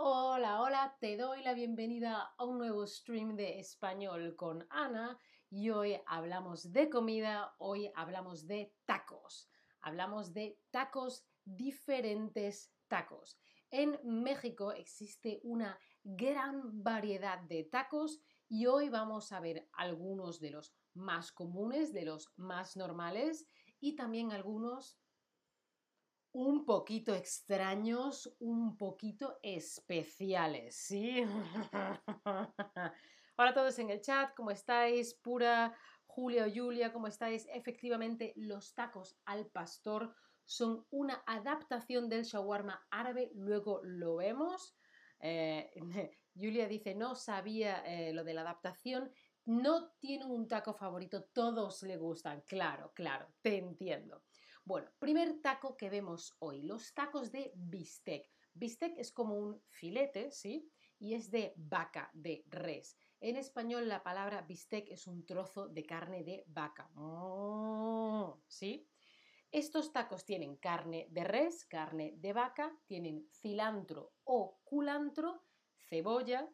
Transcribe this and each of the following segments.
Hola, hola, te doy la bienvenida a un nuevo stream de español con Ana y hoy hablamos de comida, hoy hablamos de tacos, hablamos de tacos, diferentes tacos. En México existe una gran variedad de tacos y hoy vamos a ver algunos de los más comunes, de los más normales y también algunos un poquito extraños, un poquito especiales, ¿sí? Hola a todos en el chat, ¿cómo estáis? Pura, Julia o Julia, ¿cómo estáis? Efectivamente, los tacos al pastor son una adaptación del shawarma árabe, luego lo vemos. Eh, Julia dice, no sabía eh, lo de la adaptación, no tiene un taco favorito, todos le gustan, claro, claro, te entiendo. Bueno, primer taco que vemos hoy, los tacos de bistec. Bistec es como un filete, ¿sí? Y es de vaca, de res. En español la palabra bistec es un trozo de carne de vaca. ¿Sí? Estos tacos tienen carne de res, carne de vaca, tienen cilantro o culantro, cebolla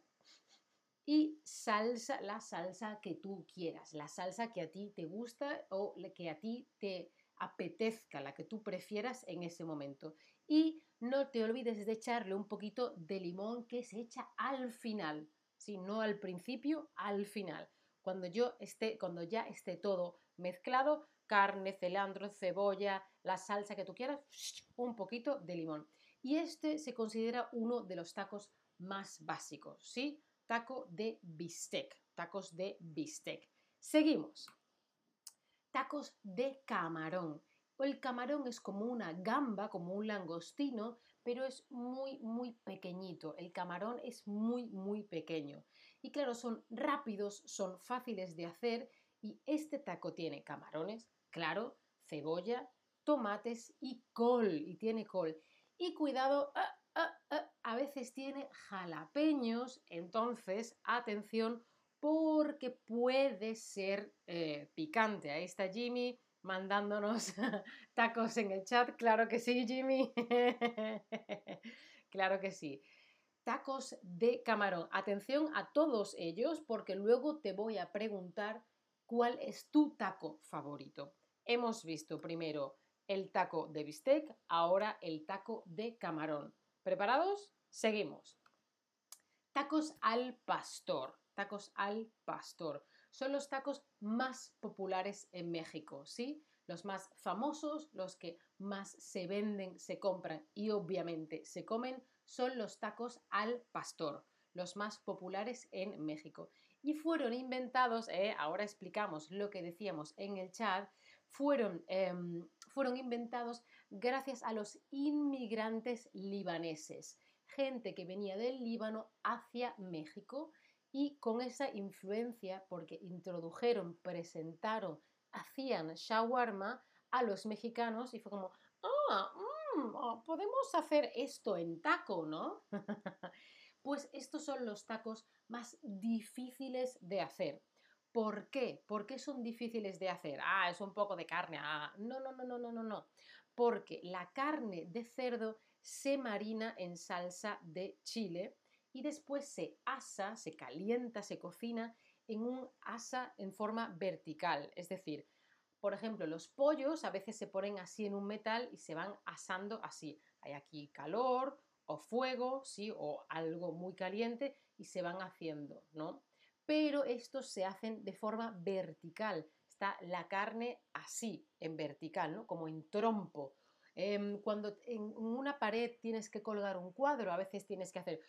y salsa, la salsa que tú quieras, la salsa que a ti te gusta o que a ti te apetezca, la que tú prefieras en ese momento. Y no te olvides de echarle un poquito de limón que se echa al final, si no al principio, al final. Cuando yo esté, cuando ya esté todo mezclado, carne, cilantro, cebolla, la salsa que tú quieras, un poquito de limón. Y este se considera uno de los tacos más básicos, ¿sí? Taco de bistec, tacos de bistec. Seguimos tacos de camarón. El camarón es como una gamba, como un langostino, pero es muy, muy pequeñito. El camarón es muy, muy pequeño. Y claro, son rápidos, son fáciles de hacer y este taco tiene camarones, claro, cebolla, tomates y col. Y tiene col. Y cuidado, ah, ah, ah, a veces tiene jalapeños, entonces, atención, porque puede ser eh, picante. Ahí está Jimmy mandándonos tacos en el chat. Claro que sí, Jimmy. claro que sí. Tacos de camarón. Atención a todos ellos porque luego te voy a preguntar cuál es tu taco favorito. Hemos visto primero el taco de bistec, ahora el taco de camarón. ¿Preparados? Seguimos. Tacos al pastor tacos al pastor. Son los tacos más populares en México, ¿sí? Los más famosos, los que más se venden, se compran y obviamente se comen, son los tacos al pastor, los más populares en México. Y fueron inventados, eh, ahora explicamos lo que decíamos en el chat, fueron, em, fueron inventados gracias a los inmigrantes libaneses, gente que venía del Líbano hacia México y con esa influencia, porque introdujeron, presentaron, hacían shawarma a los mexicanos y fue como, ah, mm, oh, podemos hacer esto en taco, ¿no? pues estos son los tacos más difíciles de hacer. ¿Por qué? ¿Por qué son difíciles de hacer? Ah, es un poco de carne. Ah, no, no, no, no, no, no, no. Porque la carne de cerdo se marina en salsa de chile y después se asa, se calienta, se cocina en un asa en forma vertical. Es decir, por ejemplo, los pollos a veces se ponen así en un metal y se van asando así. Hay aquí calor o fuego, sí, o algo muy caliente y se van haciendo, ¿no? Pero estos se hacen de forma vertical. Está la carne así, en vertical, ¿no? Como en trompo. Em, cuando en una pared tienes que colgar un cuadro, a veces tienes que hacer...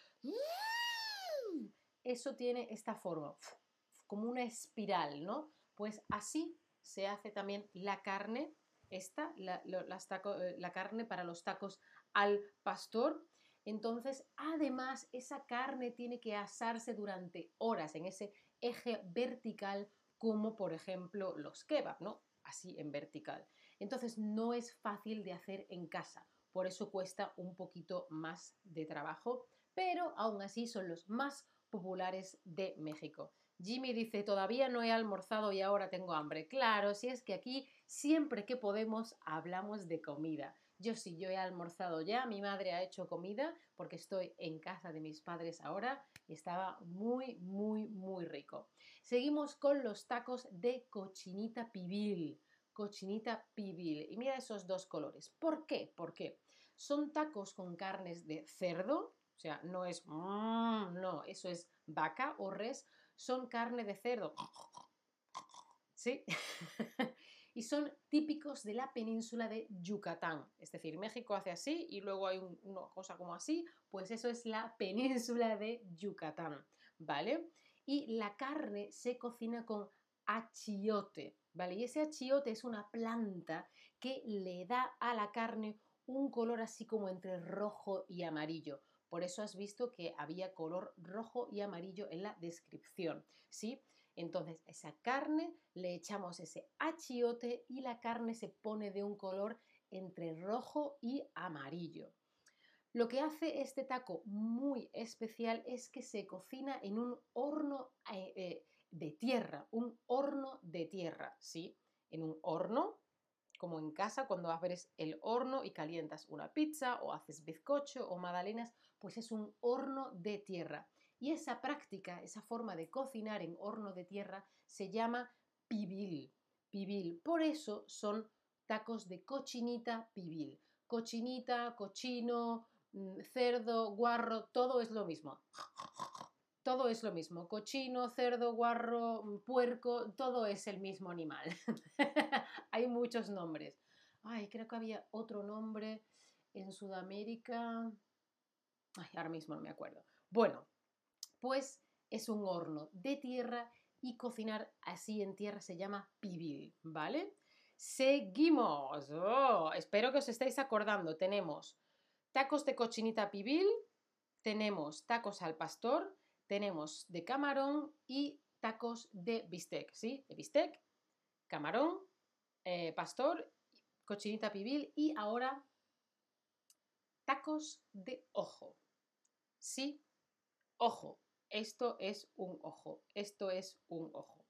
Eso tiene esta forma, como una espiral, ¿no? Pues así se hace también la carne, esta, la, eh, la carne para los tacos al pastor. Entonces, además, esa carne tiene que asarse durante horas en ese eje vertical, como por ejemplo los kebab, ¿no? Así en vertical. Entonces no es fácil de hacer en casa, por eso cuesta un poquito más de trabajo, pero aún así son los más populares de México. Jimmy dice, todavía no he almorzado y ahora tengo hambre. Claro, si es que aquí siempre que podemos hablamos de comida. Yo sí, yo he almorzado ya, mi madre ha hecho comida porque estoy en casa de mis padres ahora y estaba muy, muy. Seguimos con los tacos de cochinita pibil. Cochinita pibil. Y mira esos dos colores. ¿Por qué? ¿Por qué? Son tacos con carnes de cerdo, o sea, no es, mm, no, eso es vaca o res, son carne de cerdo. ¿Sí? y son típicos de la península de Yucatán. Es decir, México hace así y luego hay una cosa como así, pues eso es la península de Yucatán, ¿vale? Y la carne se cocina con achiote, ¿vale? Y ese achiote es una planta que le da a la carne un color así como entre rojo y amarillo. Por eso has visto que había color rojo y amarillo en la descripción, ¿sí? Entonces, esa carne le echamos ese achiote y la carne se pone de un color entre rojo y amarillo. Lo que hace este taco muy especial es que se cocina en un horno eh, eh, de tierra, un horno de tierra, ¿sí? En un horno, como en casa cuando abres el horno y calientas una pizza o haces bizcocho o magdalenas, pues es un horno de tierra. Y esa práctica, esa forma de cocinar en horno de tierra, se llama pibil. Pibil. Por eso son tacos de cochinita pibil. Cochinita, cochino, cerdo, guarro, todo es lo mismo. Todo es lo mismo. Cochino, cerdo, guarro, mm, puerco, todo es el mismo animal. Hay muchos nombres. Ay, creo que había otro nombre en Sudamérica. Ay, ahora mismo no me acuerdo. Bueno, pues es un horno de tierra y cocinar así en tierra se llama pibil, ¿vale? Seguimos. Oh, espero que os estéis acordando. Tenemos tacos de cochinita pibil, tenemos tacos al pastor, tenemos de camarón y tacos de bistec, ¿sí? De bistec, camarón, eh, pastor, cochinita pibil y ahora tacos de ojo. Sí, ojo, esto es un ojo, esto es un ojo.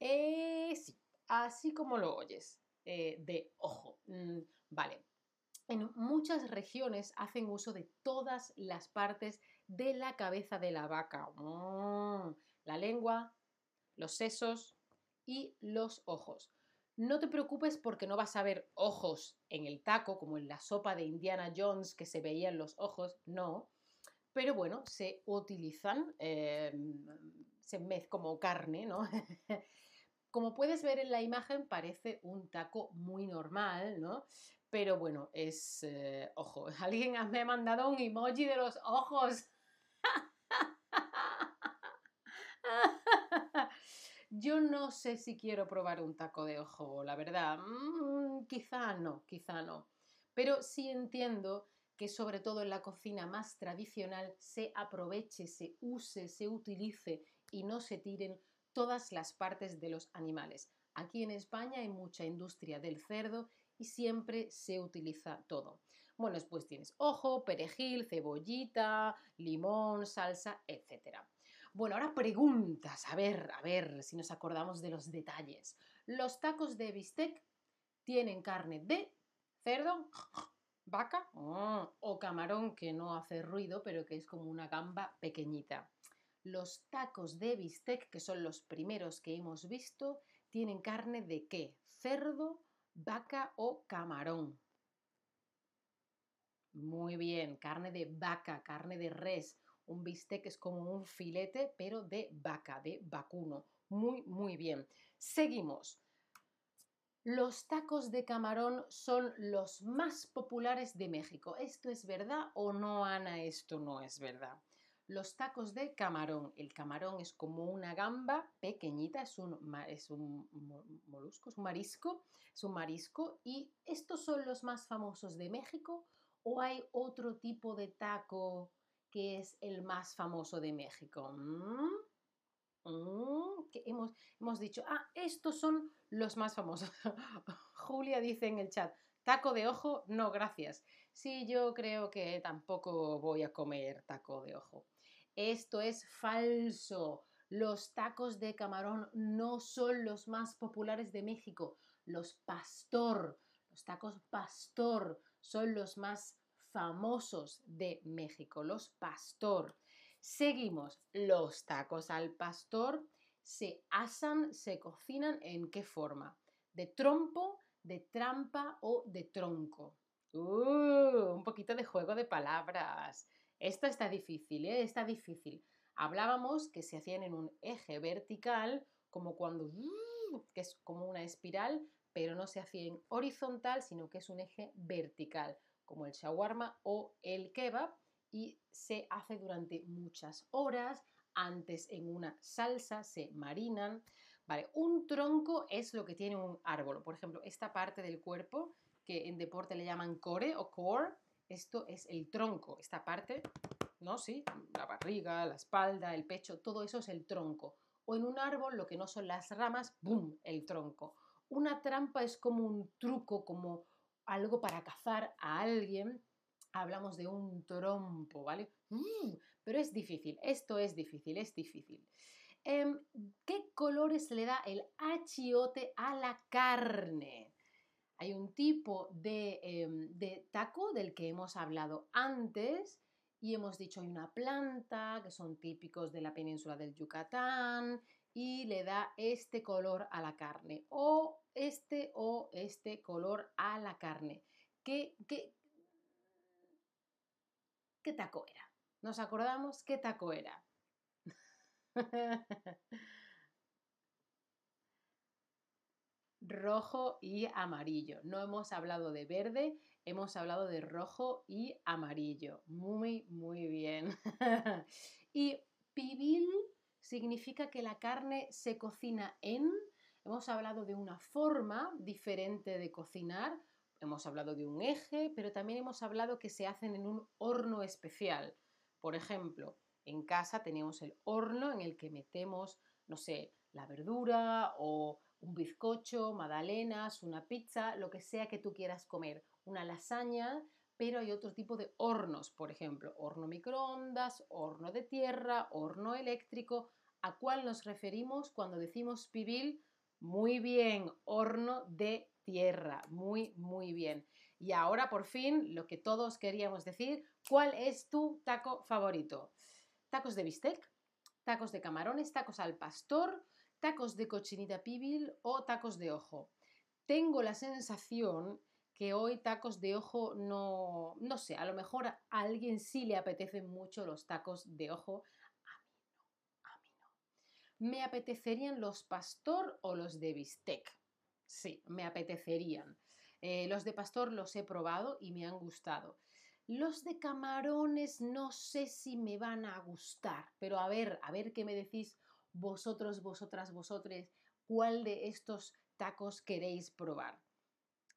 Eh, sí, así como lo oyes, eh, de ojo. Mm, vale. En muchas regiones hacen uso de todas las partes de la cabeza de la vaca. Mm, la lengua, los sesos y los ojos. No te preocupes porque no vas a ver ojos en el taco, como en la sopa de Indiana Jones que se veían los ojos, no pero bueno, se utilizan em, se mez como carne, ¿no? como puedes ver en la imagen, parece un taco muy normal, ¿no? Pero bueno, es... Eh, ojo, alguien me ha mandado un emoji de los ojos. Yo no sé si quiero probar un taco de ojo, la verdad. Mm, quizá no, quizá no. Pero sí entiendo que sobre todo en la cocina más tradicional se aproveche, se use, se utilice y no se tiren todas las partes de los animales. Aquí en España hay mucha industria del cerdo y siempre se utiliza todo. Bueno, después tienes ojo, perejil, cebollita, limón, salsa, etc. Bueno, ahora preguntas, a ver, a ver si nos acordamos de los detalles. Los tacos de bistec tienen carne de cerdo, vaca mm, o camarón que no hace ruido, pero que es como una gamba pequeñita. Los tacos de bistec, que son los primeros que hemos visto, tienen carne de qué? Cerdo, vaca o camarón. Muy bien, carne de vaca, carne de res. Un bistec es como un filete, pero de vaca, de vacuno. Muy, muy bien. Seguimos. Los tacos de camarón son los más populares de México. ¿Esto es verdad o no, Ana? Esto no es verdad. Los tacos de camarón. El camarón es como una gamba pequeñita, es un, es un molusco, es un marisco, es un marisco. ¿Y estos son los más famosos de México o hay otro tipo de taco que es el más famoso de México? ¿Mm? Mm, que hemos, hemos dicho, ah, estos son los más famosos. Julia dice en el chat, taco de ojo, no, gracias. Sí, yo creo que tampoco voy a comer taco de ojo. Esto es falso. Los tacos de camarón no son los más populares de México. Los pastor, los tacos pastor son los más famosos de México, los pastor. Seguimos, los tacos al pastor se asan, se cocinan en qué forma? ¿De trompo, de trampa o de tronco? Uh, un poquito de juego de palabras. Esto está difícil, ¿eh? Está difícil. Hablábamos que se hacían en un eje vertical, como cuando, que es como una espiral, pero no se hacía en horizontal, sino que es un eje vertical, como el shawarma o el kebab, y se hace durante muchas horas. Antes en una salsa se marinan. Vale, un tronco es lo que tiene un árbol. Por ejemplo, esta parte del cuerpo, que en deporte le llaman core o core, esto es el tronco, esta parte, ¿no? Sí, la barriga, la espalda, el pecho, todo eso es el tronco. O en un árbol, lo que no son las ramas, ¡boom!, el tronco. Una trampa es como un truco, como algo para cazar a alguien. Hablamos de un trompo, ¿vale? Mm, pero es difícil, esto es difícil, es difícil. Em, ¿Qué colores le da el achiote a la carne? Hay un tipo em, de, taco del que hemos hablado antes y hemos dicho hay una planta que son típicos de la península del Yucatán y le da este color a la carne o este o este color a la carne. ¿Qué, qué, qué taco era? ¿Nos acordamos qué taco era? rojo y amarillo. No hemos hablado de verde, hemos hablado de rojo y amarillo. Muy, muy bien. y pibil significa que la carne se cocina en... Hemos hablado de una forma diferente de cocinar, hemos hablado de un eje, pero también hemos hablado que se hacen en un horno especial. Por ejemplo, en casa tenemos el horno en el que metemos, no sé, la verdura o un bizcocho, magdalenas, una pizza, lo que sea que tú quieras comer, una lasaña, pero hay otro tipo de hornos, por ejemplo, horno microondas, horno de tierra, horno eléctrico. ¿A cuál nos referimos cuando decimos pibil? Muy bien, horno de tierra, muy, muy bien. Y ahora por fin, lo que todos queríamos decir, ¿cuál es tu taco favorito? ¿Tacos de bistec? ¿Tacos de camarones? ¿Tacos al pastor? Tacos de cochinita pibil o tacos de ojo. Tengo la sensación que hoy tacos de ojo no, no sé, a lo mejor a alguien sí le apetecen mucho los tacos de ojo, a mí no, a mí no. ¿Me apetecerían los pastor o los de bistec? Sí, me apetecerían. Eh, los de pastor los he probado y me han gustado. Los de camarones no sé si me van a gustar, pero a ver, a ver qué me decís vosotros, vosotras, vosotres, cuál de estos tacos queréis probar.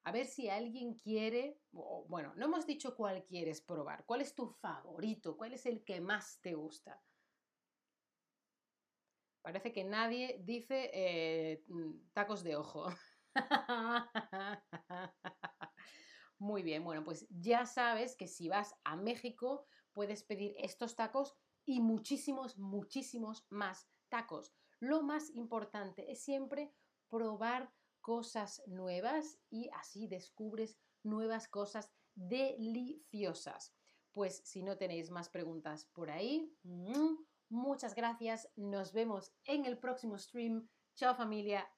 A ver si alguien quiere, bueno, no hemos dicho cuál quieres probar, cuál es tu favorito, cuál es el que más te gusta. Parece que nadie dice eh, mm, tacos de ojo. Muy bien, bueno, pues ya sabes que si vas a México puedes pedir estos tacos y muchísimos, muchísimos más tacos. Lo más importante es siempre probar cosas nuevas y así descubres nuevas cosas deliciosas. Pues si no tenéis más preguntas por ahí, muchas gracias. Nos vemos en el próximo stream. Chao familia.